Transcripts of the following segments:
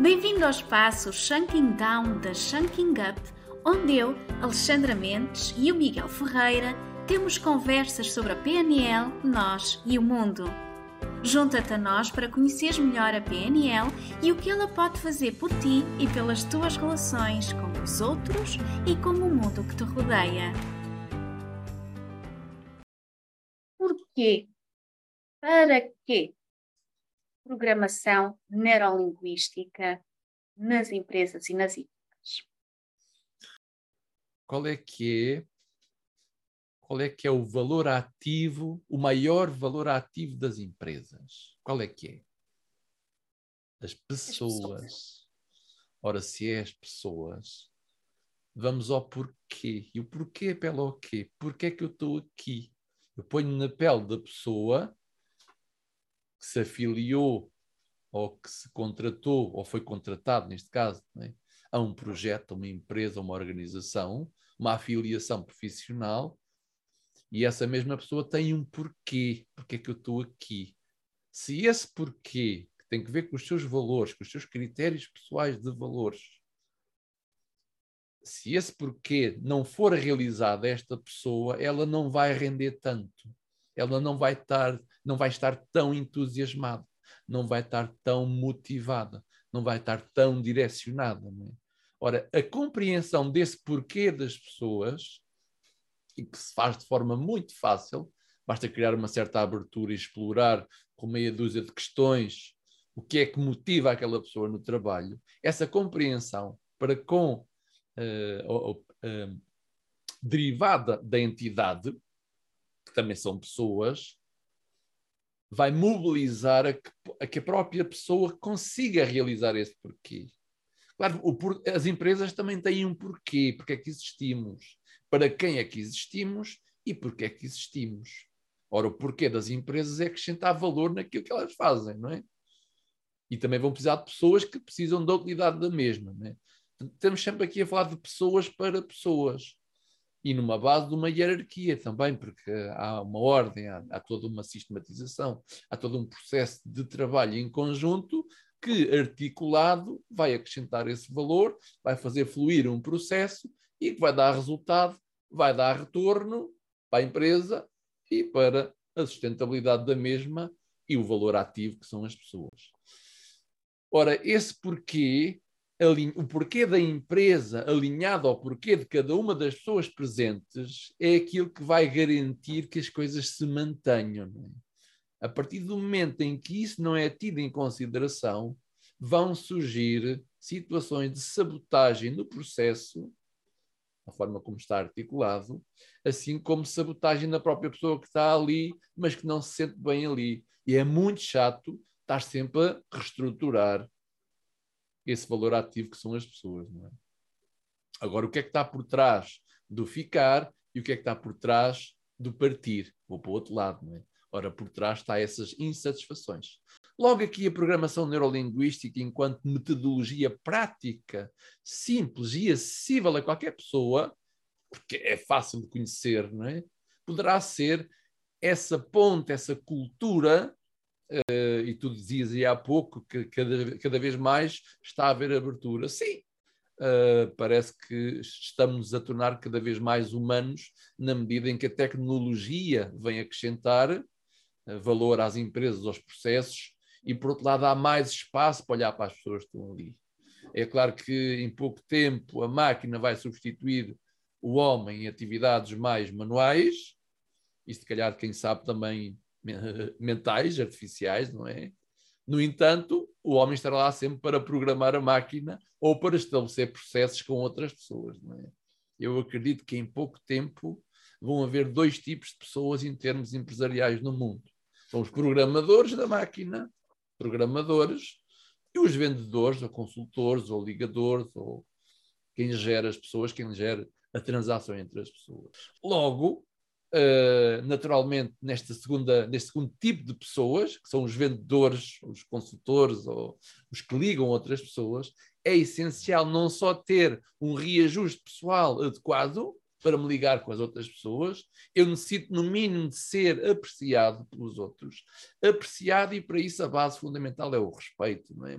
Bem-vindo ao espaço Shanking Down da Shanking Up, onde eu, Alexandra Mendes e o Miguel Ferreira temos conversas sobre a PNL, nós e o mundo. Junta-te a nós para conheceres melhor a PNL e o que ela pode fazer por ti e pelas tuas relações com os outros e com o mundo que te rodeia. Porquê? Para quê? Programação neurolinguística nas empresas e nas equipas. Qual é que é qual é que é o valor ativo, o maior valor ativo das empresas? Qual é que é? As pessoas. Ora, se é as pessoas, vamos ao porquê. E o porquê é pelo quê? Porquê é que eu estou aqui? Eu ponho na pele da pessoa que se afiliou ou que se contratou, ou foi contratado, neste caso, é? a um projeto, a uma empresa, uma organização, uma afiliação profissional, e essa mesma pessoa tem um porquê. Porque é que eu estou aqui? Se esse porquê, que tem que ver com os seus valores, com os seus critérios pessoais de valores, se esse porquê não for realizado esta pessoa, ela não vai render tanto. Ela não vai estar, não vai estar tão entusiasmada, não vai estar tão motivada, não vai estar tão direcionada. É? Ora, a compreensão desse porquê das pessoas e que se faz de forma muito fácil, basta criar uma certa abertura e explorar com meia dúzia de questões o que é que motiva aquela pessoa no trabalho, essa compreensão para com uh, uh, derivada da entidade, também são pessoas, vai mobilizar a que, a que a própria pessoa consiga realizar esse porquê. Claro, o, as empresas também têm um porquê, porque é que existimos para quem é que existimos e porque é que existimos. Ora, o porquê das empresas é acrescentar valor naquilo que elas fazem, não é? E também vão precisar de pessoas que precisam da utilidade da mesma, não é? Estamos sempre aqui a falar de pessoas para pessoas e numa base de uma hierarquia também, porque há uma ordem, há, há, toda uma sistematização, há todo um processo de trabalho em conjunto que, articulado, vai acrescentar esse valor, vai fazer fluir um processo e que vai dar resultado vai dar retorno para a empresa e para a sustentabilidade da mesma e o valor ativo que são as pessoas. Ora, esse porquê, o porquê da empresa alinhado ao porquê de cada uma das pessoas presentes, é aquilo que vai garantir que as coisas se mantenham. É? A partir do momento em que isso não é tido em consideração, vão surgir situações de sabotagem no processo a forma como está articulado, assim como sabotagem na própria pessoa que está ali, mas que não se sente bem ali. E é muito chato estar sempre a reestruturar esse valor ativo que são as pessoas. É? Agora, o que é que está por trás do ficar e o que é que está por trás do partir? Vou para o outro lado, não é? Ora, por trás está essas insatisfações. Logo aqui a programação neurolinguística, enquanto metodologia prática, simples e acessível a qualquer pessoa, porque é fácil de conhecer, não é? Poderá ser essa ponte, essa cultura, uh, e tu dizias aí há pouco que cada, cada vez mais está a haver abertura. Sim, Uh, parece que estamos a tornar cada vez mais humanos na medida em que a tecnologia vem acrescentar valor às empresas, aos processos, e por outro lado há mais espaço para olhar para as pessoas que estão ali. É claro que em pouco tempo a máquina vai substituir o homem em atividades mais manuais, e se calhar, quem sabe, também mentais, artificiais, não é? No entanto, o homem estará lá sempre para programar a máquina ou para estabelecer processos com outras pessoas, não é? Eu acredito que em pouco tempo vão haver dois tipos de pessoas em termos empresariais no mundo são os programadores da máquina, programadores, e os vendedores, ou consultores, ou ligadores, ou quem gera as pessoas, quem gera a transação entre as pessoas. Logo, uh, naturalmente, nesta segunda, neste segundo tipo de pessoas, que são os vendedores, os consultores, ou os que ligam outras pessoas, é essencial não só ter um reajuste pessoal adequado, para me ligar com as outras pessoas, eu necessito, no mínimo, de ser apreciado pelos outros. Apreciado, e para isso a base fundamental é o respeito, não é?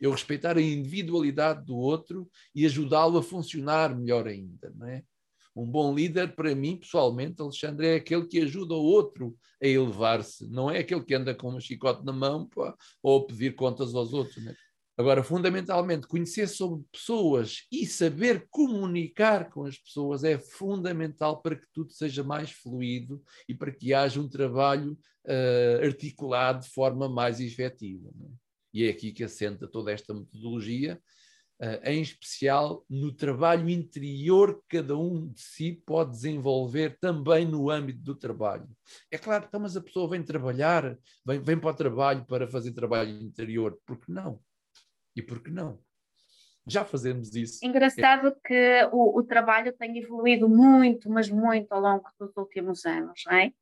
Eu respeitar a individualidade do outro e ajudá-lo a funcionar melhor ainda, não é? Um bom líder, para mim, pessoalmente, Alexandre, é aquele que ajuda o outro a elevar-se, não é aquele que anda com um chicote na mão ou a pedir contas aos outros. Né? Agora, fundamentalmente, conhecer sobre pessoas e saber comunicar com as pessoas é fundamental para que tudo seja mais fluido e para que haja um trabalho uh, articulado de forma mais efetiva. Né? E é aqui que assenta toda esta metodologia em especial no trabalho interior que cada um de si pode desenvolver também no âmbito do trabalho. É claro, então, mas a pessoa vem trabalhar, vem, vem para o trabalho para fazer trabalho interior. Por que não? E por que não? Já fazemos isso. Engraçado que o, o trabalho tem evoluído muito, mas muito ao longo dos últimos anos, não é?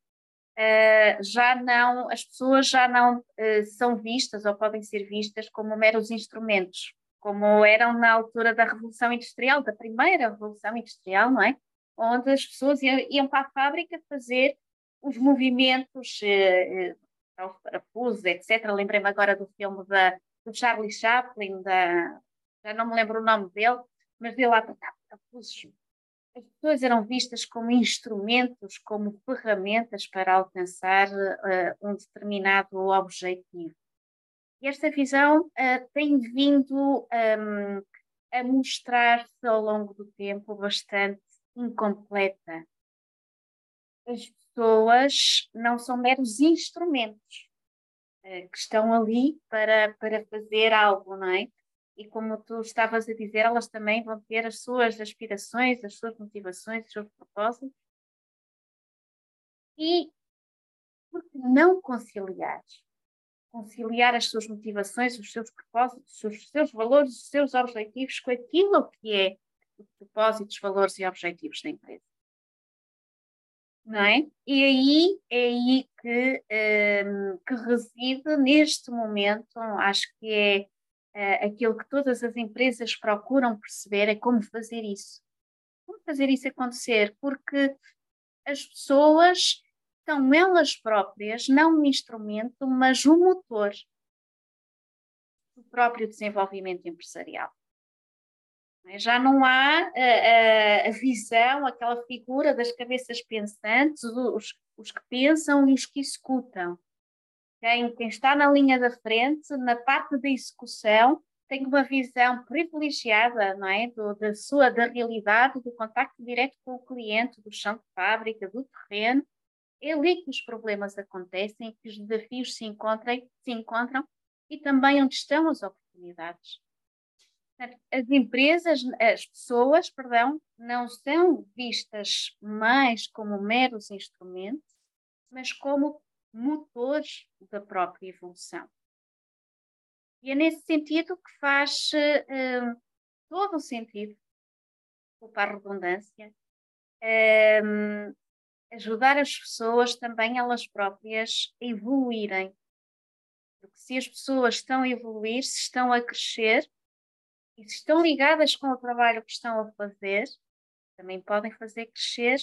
Uh, já não, as pessoas já não uh, são vistas ou podem ser vistas como meros instrumentos como eram na altura da Revolução Industrial, da primeira Revolução Industrial, não é? Onde as pessoas iam para a fábrica fazer os movimentos, eh, eh os parafusos, etc. Lembrei-me agora do filme da, do Charlie Chaplin, da, já não me lembro o nome dele, mas dele lá apertar parafusos. As pessoas eram vistas como instrumentos, como ferramentas para alcançar uh, um determinado objetivo. E esta visão uh, tem vindo um, a mostrar-se ao longo do tempo bastante incompleta. As pessoas não são meros instrumentos uh, que estão ali para, para fazer algo, não é? E como tu estavas a dizer, elas também vão ter as suas aspirações, as suas motivações, os seus propósitos. E por que não conciliar conciliar as suas motivações, os seus propósitos, os seus valores, os seus objetivos com aquilo que é os propósitos, valores e objetivos da empresa. Não é? E aí é aí que, um, que reside neste momento, acho que é uh, aquilo que todas as empresas procuram perceber, é como fazer isso. Como fazer isso acontecer? Porque as pessoas são elas próprias não um instrumento, mas um motor do próprio desenvolvimento empresarial. Já não há a, a, a visão, aquela figura das cabeças pensantes, os, os, que pensam e os que executam. Quem, quem está na linha da frente, na parte da execução, tem uma visão privilegiada não é? Do, da sua da realidade, do contacto direto com o cliente, do chão de fábrica, do terreno, é ali que os problemas acontecem, que os desafios se encontram, se encontram e também onde estão as oportunidades. As empresas, as pessoas, perdão, não são vistas mais como meros instrumentos, mas como motores da própria evolução. E é nesse sentido que faz uh, todo o sentido, para a redundância, uh, ajudar as pessoas também elas próprias a evoluírem. Porque se as pessoas estão a evoluir, se estão a crescer e se estão ligadas com o trabalho que estão a fazer, também podem fazer crescer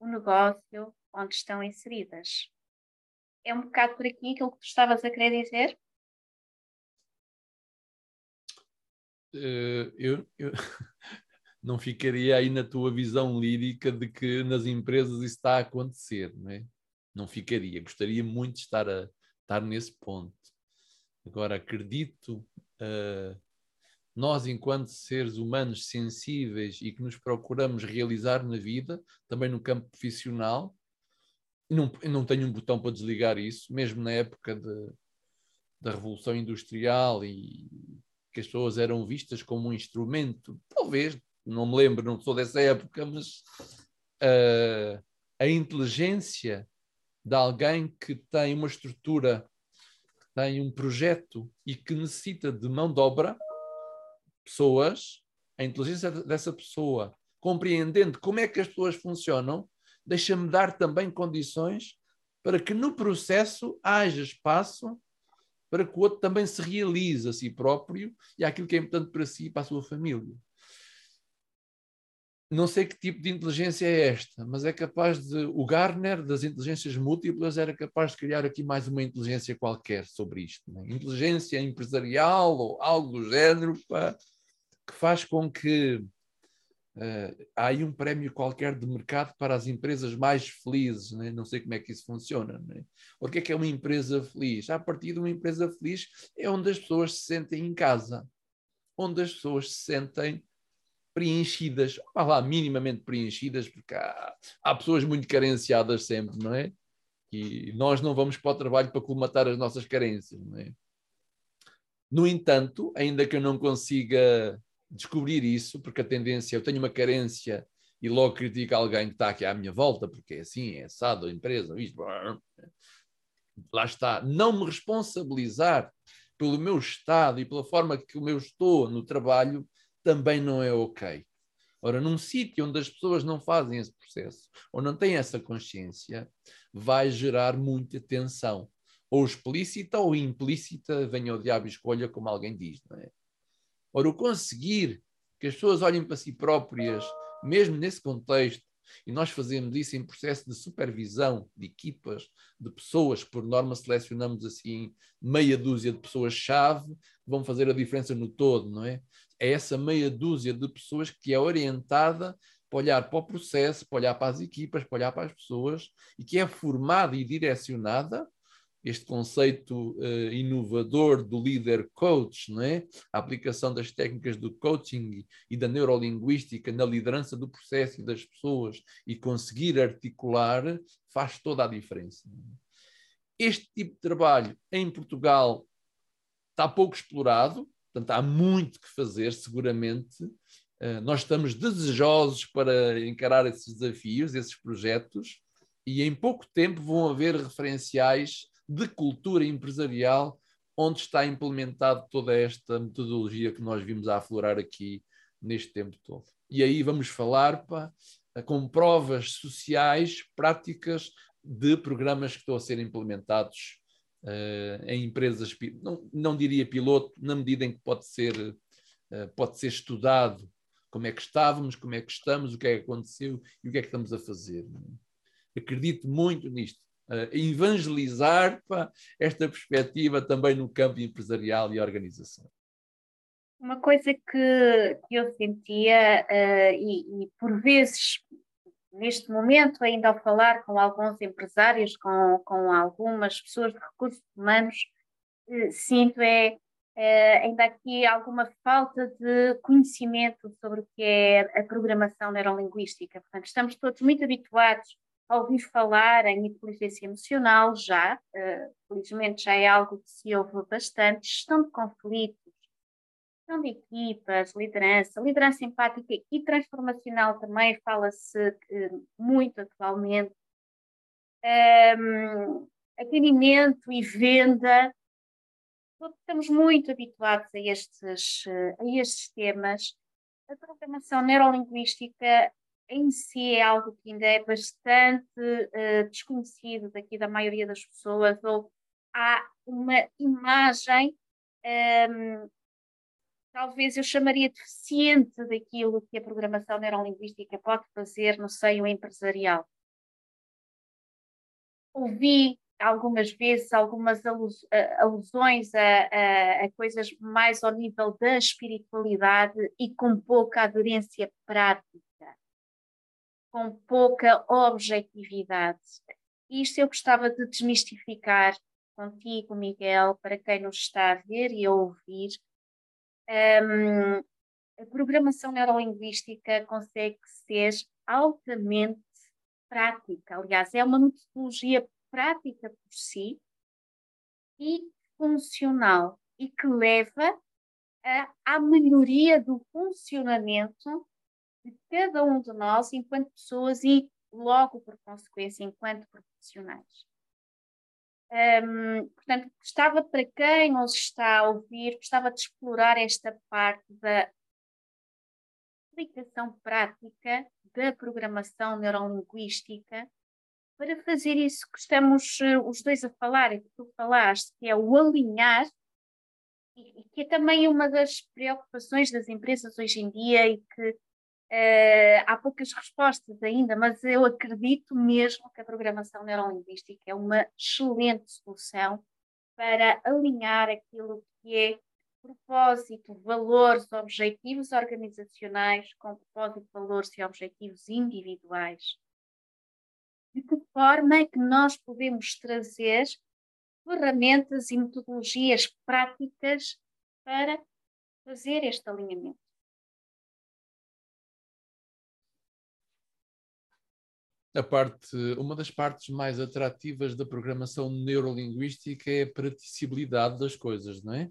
o negócio onde estão inseridas. É um bocado por aqui aquilo que tu estavas a querer dizer? Uh, eu, eu, não ficaria aí na tua visão lírica de que nas empresas isso está a acontecer, não é? Não ficaria. Gostaria muito de estar, a, estar nesse ponto. Agora, acredito, uh, nós, enquanto seres humanos sensíveis e que nos procuramos realizar na vida, também no campo profissional, não, não tenho um botão para desligar isso, mesmo na época de, da Revolução Industrial e que as pessoas eram vistas como um instrumento, talvez não me lembro, não sou dessa época, mas uh, a inteligência de alguém que tem uma estrutura, que tem um projeto e que necessita de mão de obra, pessoas, a inteligência dessa pessoa, compreendendo como é que as pessoas funcionam, deixa-me dar também condições para que no processo haja espaço para que o outro também se realize a si próprio e aquilo que é importante para si e para a sua família. Não sei que tipo de inteligência é esta, mas é capaz de. O Garner, das inteligências múltiplas, era capaz de criar aqui mais uma inteligência qualquer sobre isto. Né? Inteligência empresarial ou algo do género, pá, que faz com que. Uh, há aí um prémio qualquer de mercado para as empresas mais felizes, né? não sei como é que isso funciona. Né? O que é que é uma empresa feliz? A partir de uma empresa feliz é onde as pessoas se sentem em casa, onde as pessoas se sentem preenchidas, lá, minimamente preenchidas, porque há, há pessoas muito carenciadas sempre, não é? E nós não vamos para o trabalho para colmatar as nossas carências, não é? No entanto, ainda que eu não consiga descobrir isso, porque a tendência, eu tenho uma carência e logo critico alguém que está aqui à minha volta, porque é assim, é assado, a empresa, isto, lá está, não me responsabilizar pelo meu estado e pela forma que eu estou no trabalho também não é ok. Ora, num sítio onde as pessoas não fazem esse processo, ou não têm essa consciência, vai gerar muita tensão. Ou explícita ou implícita, venha o diabo escolha, como alguém diz, não é? Ora, o conseguir que as pessoas olhem para si próprias, mesmo nesse contexto, e nós fazemos isso em processo de supervisão de equipas, de pessoas, por norma selecionamos assim meia dúzia de pessoas-chave que vão fazer a diferença no todo, não é? É essa meia dúzia de pessoas que é orientada para olhar para o processo, para olhar para as equipas, para olhar para as pessoas e que é formada e direcionada este conceito uh, inovador do líder coach, não é? a aplicação das técnicas do coaching e da neurolinguística na liderança do processo e das pessoas e conseguir articular faz toda a diferença. Este tipo de trabalho em Portugal está pouco explorado, portanto há muito que fazer, seguramente. Uh, nós estamos desejosos para encarar esses desafios, esses projetos, e em pouco tempo vão haver referenciais de cultura empresarial, onde está implementado toda esta metodologia que nós vimos a aflorar aqui neste tempo todo. E aí vamos falar pá, com provas sociais, práticas de programas que estão a ser implementados em empresas, não, não diria piloto, na medida em que pode ser, uh, pode ser estudado como é que estávamos, como é que estamos, o que é que aconteceu e o que é que estamos a fazer. Acredito muito nisto uh, evangelizar pá, esta perspectiva também no campo empresarial e organização. Uma coisa que, que eu sentia, uh, e, e, por vezes, neste momento, ainda ao falar com alguns empresários, com, com algumas pessoas de recursos humanos, uh, sinto é ainda aqui alguma falta de conhecimento sobre o que é a programação neurolinguística. Portanto, estamos todos muito habituados ouvi falar em inteligência emocional já, uh, felizmente já é algo que se ouve bastante, gestão de conflitos, gestão de equipas, liderança, liderança empática e transformacional também fala-se uh, muito atualmente, um, atendimento e venda, estamos muito habituados a estes, uh, a estes temas. A programação neurolinguística em si é algo que ainda é bastante uh, desconhecido daqui da maioria das pessoas, ou há uma imagem, um, talvez eu chamaria deficiente daquilo que a programação neurolinguística pode fazer no seio empresarial. Ouvi algumas vezes algumas eh, alusões a, a, a, coisas mais ao nível da espiritualidade e com pouca aderência prática com pouca objetividade. Isto eu gostava de desmistificar contigo, Miguel, para quem nos está a ver e a ouvir. Um, a programação neurolinguística consegue ser altamente prática. Aliás, é uma metodologia prática por si e funcional e que leva a, à melhoria do funcionamento de cada um de nós enquanto pessoas e, logo por consequência, enquanto profissionais. Um, portanto, gostava para quem nos está a ouvir, gostava de explorar esta parte da aplicação prática da programação neurolinguística. Para fazer isso que estamos uh, os dois a falar e que tu falaste, que é o alinhar, e, e que é também uma das preocupações das empresas hoje em dia e que Uh, há poucas respostas ainda, mas eu acredito mesmo que a programação neurolinguística é uma excelente solução para alinhar aquilo que é propósito, valores, objetivos organizacionais com propósito, valores e objetivos individuais. De que forma é que nós podemos trazer ferramentas e metodologias práticas para fazer este alinhamento? A parte, uma das partes mais atrativas da programação neurolinguística é a praticidade das coisas, não é?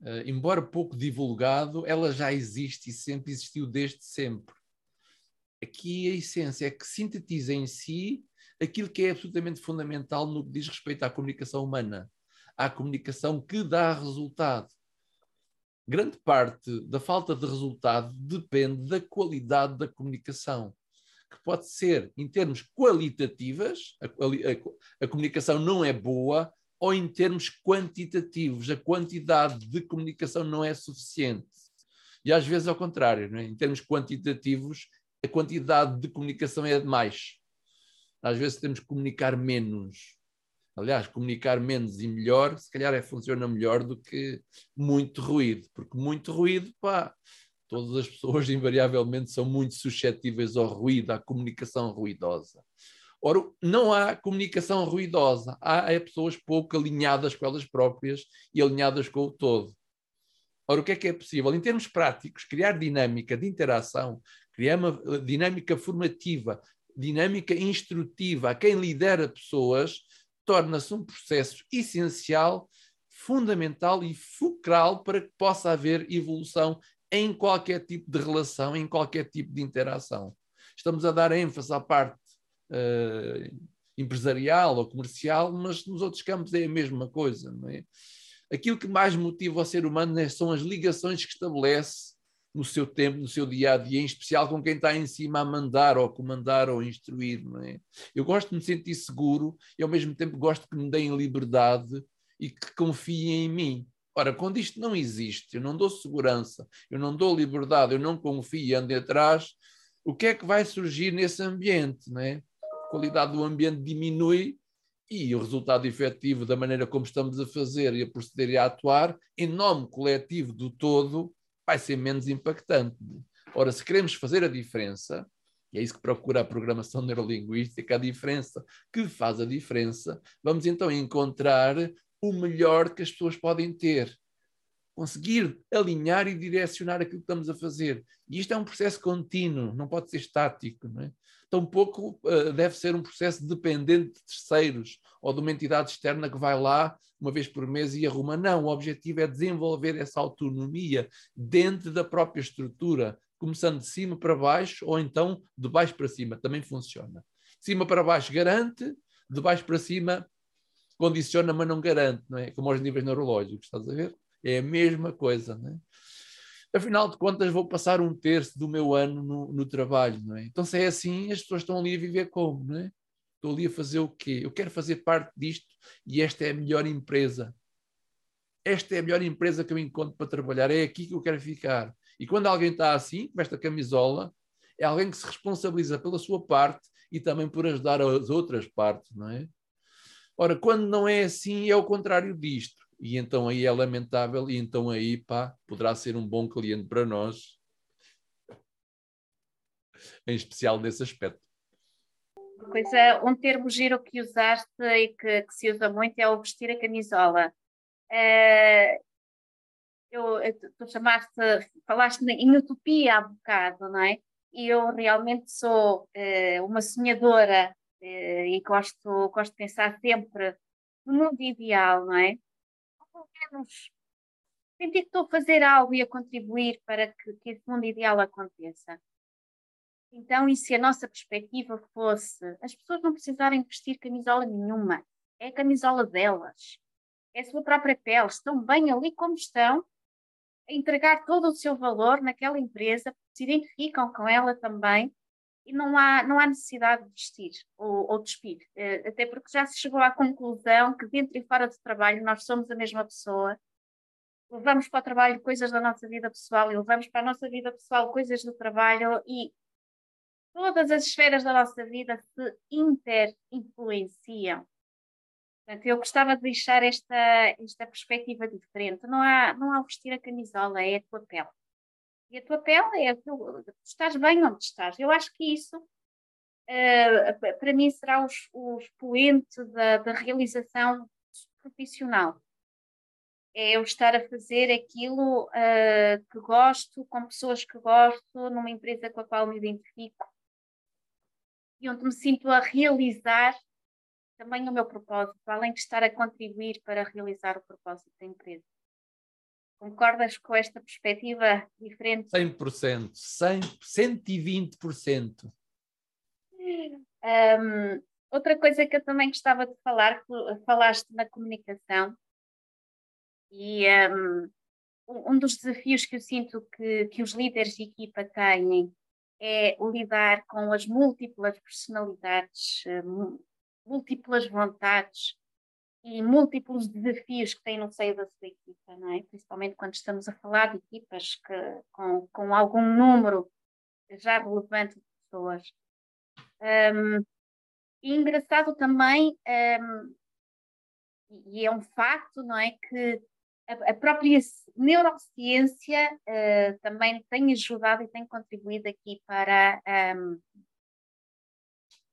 Uh, embora pouco divulgado, ela já existe e sempre existiu desde sempre. Aqui a essência é que sintetiza em si aquilo que é absolutamente fundamental no que diz respeito à comunicação humana, à comunicação que dá resultado. Grande parte da falta de resultado depende da qualidade da comunicação que pode ser, em termos qualitativas, a, a, a comunicação não é boa, ou em termos quantitativos, a quantidade de comunicação não é suficiente. E às vezes ao contrário, é? em termos quantitativos, a quantidade de comunicação é demais. Às vezes temos que comunicar menos. Aliás, comunicar menos e melhor, se calhar é, funciona melhor do que muito ruído, porque muito ruído, pá, Todas as pessoas, invariavelmente, são muito suscetíveis ao ruído, à comunicação ruidosa. Ora, não há comunicação ruidosa, há é pessoas pouco alinhadas com elas próprias e alinhadas com o todo. Ora, o que é que é possível? Em termos práticos, criar dinâmica de interação, criar uma dinâmica formativa, dinâmica instrutiva a quem lidera pessoas, torna-se um processo essencial, fundamental e fulcral para que possa haver evolução em qualquer tipo de relação, em qualquer tipo de interação. Estamos a dar ênfase à parte uh, empresarial ou comercial, mas nos outros campos é a mesma coisa, não é? Aquilo que mais motiva o ser humano né, são as ligações que estabelece no seu tempo, no seu dia a dia, em especial com quem está em cima a mandar ou comandar ou instruir. Não é? Eu gosto de me sentir seguro e ao mesmo tempo gosto que me deem liberdade e que confiem em mim. Ora, quando isto não existe, eu não dou segurança, eu não dou liberdade, eu não confio e ando atrás, o que é que vai surgir nesse ambiente? Né? A qualidade do ambiente diminui e o resultado efetivo da maneira como estamos a fazer e a proceder e a atuar, em nome coletivo do todo, vai ser menos impactante. Ora, se queremos fazer a diferença, e é isso que procura a programação neurolinguística, a diferença que faz a diferença, vamos então encontrar o melhor que as pessoas podem ter. Conseguir alinhar e direcionar aquilo que estamos a fazer. E isto é um processo contínuo, não pode ser estático. Não é? Tampouco uh, deve ser um processo dependente de terceiros ou de uma entidade externa que vai lá uma vez por mês e arruma. Não, o objetivo é desenvolver essa autonomia dentro da própria estrutura, começando de cima para baixo ou então de baixo para cima. Também funciona. De cima para baixo garante, de baixo para cima condiciona, mas não garante, não é? Como aos níveis neurológicos, estás a ver? É a mesma coisa, não é? Afinal de contas, vou passar um terço do meu ano no, no trabalho, não é? Então, se é assim, as pessoas estão ali a viver como, não é? Estou ali a fazer o quê? Eu quero fazer parte disto e esta é a melhor empresa. Esta é a melhor empresa que eu encontro para trabalhar. É aqui que eu quero ficar. E quando alguém está assim, com esta camisola, é alguém que se responsabiliza pela sua parte e também por ajudar as outras partes, não é? Ora, quando não é assim, é o contrário disto. E então aí é lamentável, e então aí, pá, poderá ser um bom cliente para nós, em especial nesse aspecto. Coisa, um termo giro que usaste e que, que se usa muito é o vestir a camisola. Uh, eu, tu chamaste, falaste em utopia há bocado, não é? E eu realmente sou uh, uma sonhadora e gosto, gosto de pensar sempre no mundo ideal, não é? Pelo menos sentir que estou a fazer algo e a contribuir para que, que esse mundo ideal aconteça. Então, e se a nossa perspectiva fosse as pessoas não precisarem vestir camisola nenhuma, é a camisola delas, é a sua própria pele, estão bem ali como estão, a entregar todo o seu valor naquela empresa, se identificam com ela também e não há, não há necessidade de vestir ou, ou despir, eh, até porque já se chegou à conclusão que dentro e fora do trabalho nós somos a mesma pessoa levamos para o trabalho coisas da nossa vida pessoal e levamos para a nossa vida pessoal coisas do trabalho e todas as esferas da nossa vida se interinfluenciam. Portanto, eu gostava de deixar esta, esta perspectiva diferente. Não há, não há vestir a camisola, é a tua pele. E a tua pele é tu, estás bem onde estás. Eu acho que isso, uh, para mim, será o expoente da, da realização profissional. É eu estar a fazer aquilo uh, que gosto, com pessoas que gosto, numa empresa com a qual me identifico e onde me sinto a realizar também o meu propósito, além de estar a contribuir para realizar o propósito da empresa. Concordas com esta perspectiva diferente? 100%, 100 120%. Um, outra coisa que eu também gostava de falar, falaste na comunicação, e um, um dos desafios que eu sinto que, que os líderes de equipa têm é lidar com as múltiplas personalidades, múltiplas vontades e múltiplos desafios que têm no seio da sua equipa, não é? Principalmente quando estamos a falar de equipas que, com, com algum número já relevante de pessoas. Um, e engraçado também, um, e é um facto, não é? Que a, a própria neurociência uh, também tem ajudado e tem contribuído aqui para um,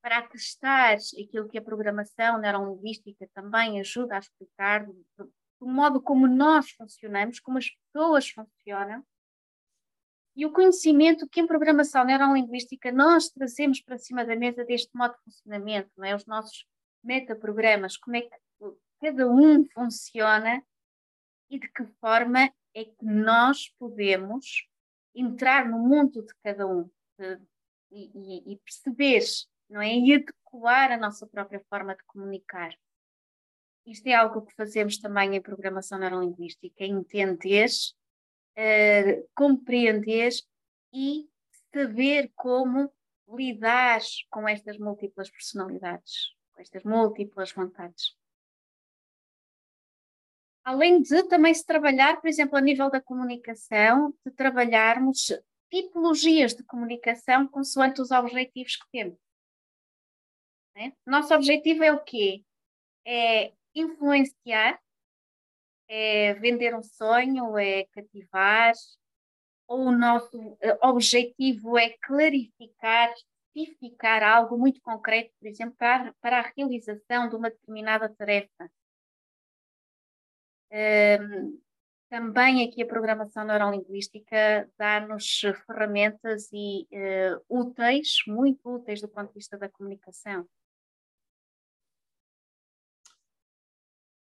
para atestar aquilo que a programação neurolinguística também ajuda a explicar, do, do modo como nós funcionamos, como as pessoas funcionam, e o conhecimento que em programação neurolinguística nós trazemos para cima da mesa deste modo de funcionamento, não é? os nossos metaprogramas, como é que cada um funciona e de que forma é que nós podemos entrar no mundo de cada um de, e, e, perceber não é? E adequar a nossa própria forma de comunicar. Isto é algo que fazemos também em programação neurolinguística, entender, uh, compreender e saber como lidar com estas múltiplas personalidades, com estas múltiplas vontades. Além de também se trabalhar, por exemplo, a nível da comunicação, de trabalharmos tipologias de comunicação consoante os objetivos que temos. Né? Nosso objetivo é o quê? É influenciar, é vender um sonho, é cativar, ou o nosso eh, objetivo é clarificar, especificar algo muito concreto, por exemplo, para, para a realização de uma determinada tarefa. Um, também aqui a programação neurolinguística dá-nos ferramentas e uh, úteis, muito úteis do ponto de vista da comunicação.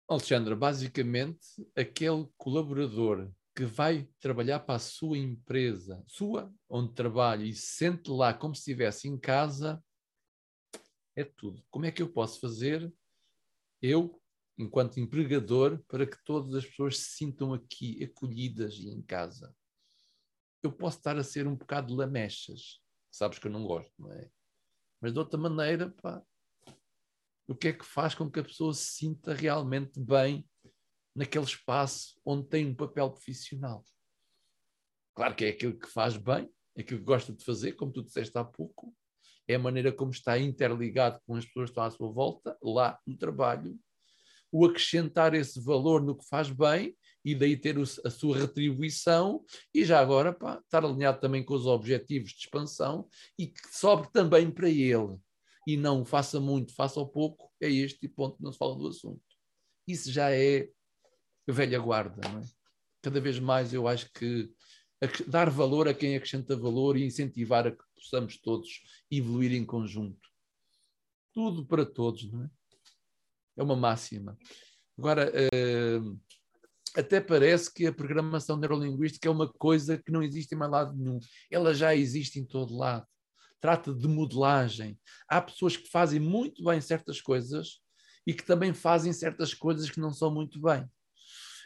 Alexandra, basicamente, aquele colaborador que vai trabalhar para a sua empresa, sua, onde trabalha, e se sente lá como se estivesse em casa, é tudo. Como é que eu posso fazer, eu, enquanto empregador, para que todas as pessoas se sintam aqui acolhidas e em casa? Eu posso estar a ser um bocado lamechas, sabes que eu não gosto, não é? Mas de outra maneira, pá, o que é que faz com que a pessoa se sinta realmente bem naquele espaço onde tem um papel profissional. Claro que é aquilo que faz bem, é aquilo que gosta de fazer, como tu disseste há pouco, é a maneira como está interligado com as pessoas que estão à sua volta, lá no trabalho, o acrescentar esse valor no que faz bem e daí ter a sua retribuição e já agora pá, estar alinhado também com os objetivos de expansão e que sobre também para ele e não faça muito, faça o pouco, é este ponto que não se fala do assunto. Isso já é velha guarda, não é? Cada vez mais eu acho que dar valor a quem acrescenta valor e incentivar a que possamos todos evoluir em conjunto. Tudo para todos, não é? É uma máxima. Agora, uh, até parece que a programação neurolinguística é uma coisa que não existe em mais lado nenhum. Ela já existe em todo lado trata de modelagem. Há pessoas que fazem muito bem certas coisas e que também fazem certas coisas que não são muito bem.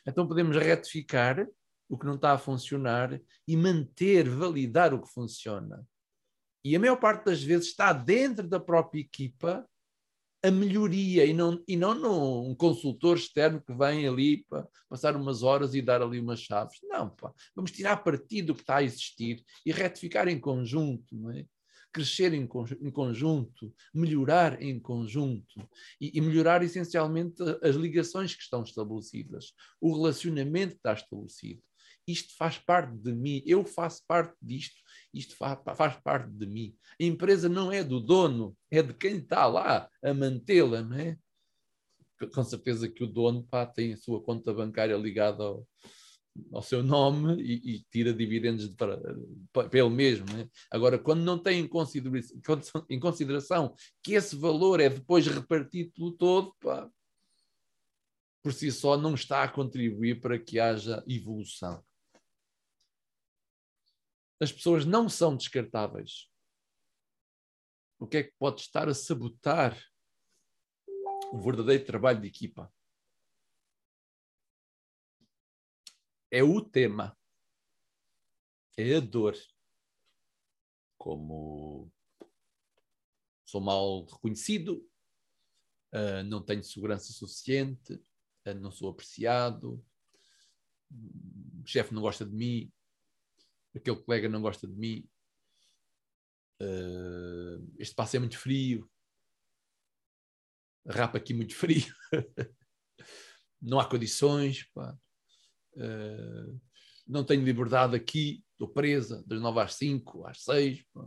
Então podemos retificar o que não está a funcionar e manter, validar o que funciona. E a maior parte das vezes está dentro da própria equipa a melhoria e não, e não num consultor externo que vem ali para passar umas horas e dar ali umas chaves. Não, pá. vamos tirar partido do que está a existir e retificar em conjunto, é? Crescer em, em, conjunto, melhorar em conjunto e, e, melhorar essencialmente as ligações que estão estabelecidas, o relacionamento que está estabelecido. Isto faz parte de mim, eu faço parte disto, isto faz, faz parte de mim. A empresa não é do dono, é de quem está lá a mantê-la, não é? Com certeza que o dono pá, tem a sua conta bancária ligada ao, ao seu nome e, e tira dividendos para, para, para ele mesmo. Né? Agora, quando não tem em consideração, em consideração, que esse valor é depois repartido pelo todo, pá, por si só não está a contribuir para que haja evolução. As pessoas não são descartáveis. O que é que pode estar a sabotar o verdadeiro trabalho de equipa? É o tema, é a dor. Como sou mal reconhecido, uh, não tenho segurança suficiente, uh, não sou apreciado, o chefe não gosta de mim, aquele colega não gosta de mim, uh, este passo é muito frio, rapa aqui muito frio, não há condições. Pá. Uh, não tenho liberdade aqui, estou presa das 9 às 5, às 6. Pá.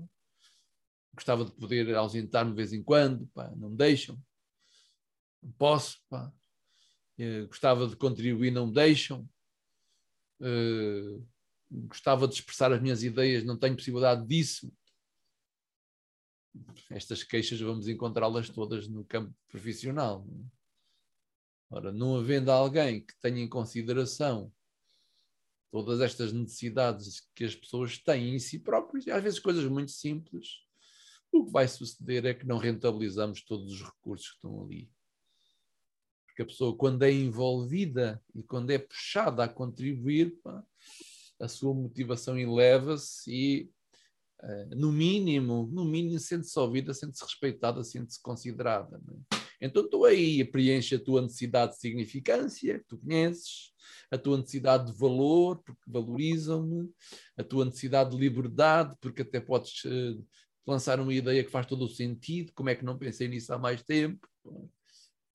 Gostava de poder ausentar-me de vez em quando, pá. não me deixam. Não posso. Uh, gostava de contribuir, não me deixam. Uh, gostava de expressar as minhas ideias, não tenho possibilidade disso. Estas queixas vamos encontrá-las todas no campo profissional. Ora, não havendo alguém que tenha em consideração todas estas necessidades que as pessoas têm em si próprias, e às vezes coisas muito simples, o que vai suceder é que não rentabilizamos todos os recursos que estão ali. Porque a pessoa, quando é envolvida e quando é puxada a contribuir, pá, a sua motivação eleva-se e, uh, no mínimo, no mínimo, sente-se ouvida, sente-se respeitada, sente-se considerada. É? Então tu aí preenche a tua necessidade de significância, que tu conheces, a tua necessidade de valor, porque valorizam-me, a tua necessidade de liberdade, porque até podes uh, lançar uma ideia que faz todo o sentido, como é que não pensei nisso há mais tempo,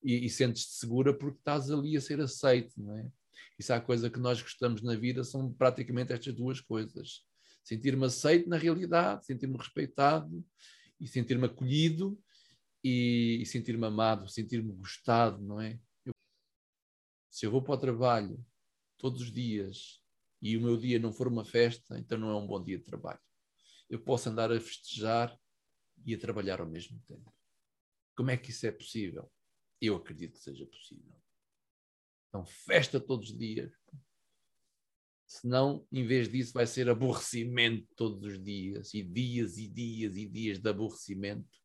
e, e sentes-te segura porque estás ali a ser aceito, não é? Isso é a coisa que nós gostamos na vida, são praticamente estas duas coisas. Sentir-me aceito na realidade, sentir-me respeitado e sentir-me acolhido e, e sentir-me amado, sentir-me gostado, não é? Eu, se eu vou para o trabalho todos os dias e o meu dia não for uma festa, então não é um bom dia de trabalho. Eu posso andar a festejar e a trabalhar ao mesmo tempo. Como é que isso é possível? Eu acredito que seja possível. Então, festa todos os dias. Senão, em vez disso, vai ser aborrecimento todos os dias, e dias e dias e dias de aborrecimento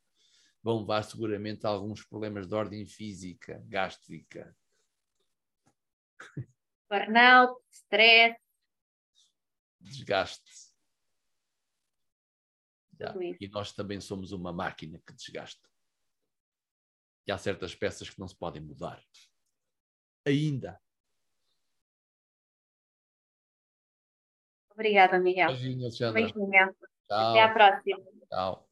vão levar seguramente a alguns problemas de ordem física, gástrica. Burnout, stress. Desgaste. E nós também somos uma máquina que desgasta. E há certas peças que não se podem mudar. Ainda. Obrigada, Miguel. Beijinho, Alexandra. Beijinho. Tchau. Até à próxima. Tchau.